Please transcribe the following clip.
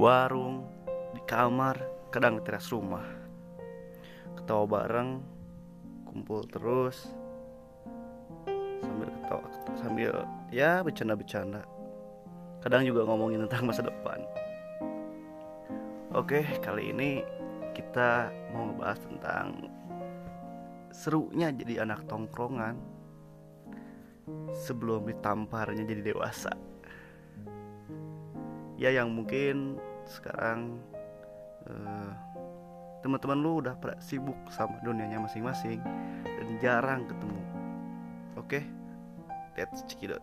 warung, di kamar, kadang di teras rumah. Ketawa bareng, kumpul terus sambil ketawa sambil ya bercanda-bercanda. Kadang juga ngomongin tentang masa depan. Oke, kali ini kita mau ngebahas tentang serunya jadi anak tongkrongan sebelum ditamparnya jadi dewasa. Ya yang mungkin sekarang uh, teman-teman lu udah pada sibuk sama dunianya masing-masing dan jarang ketemu. Oke, okay? that's cekidot.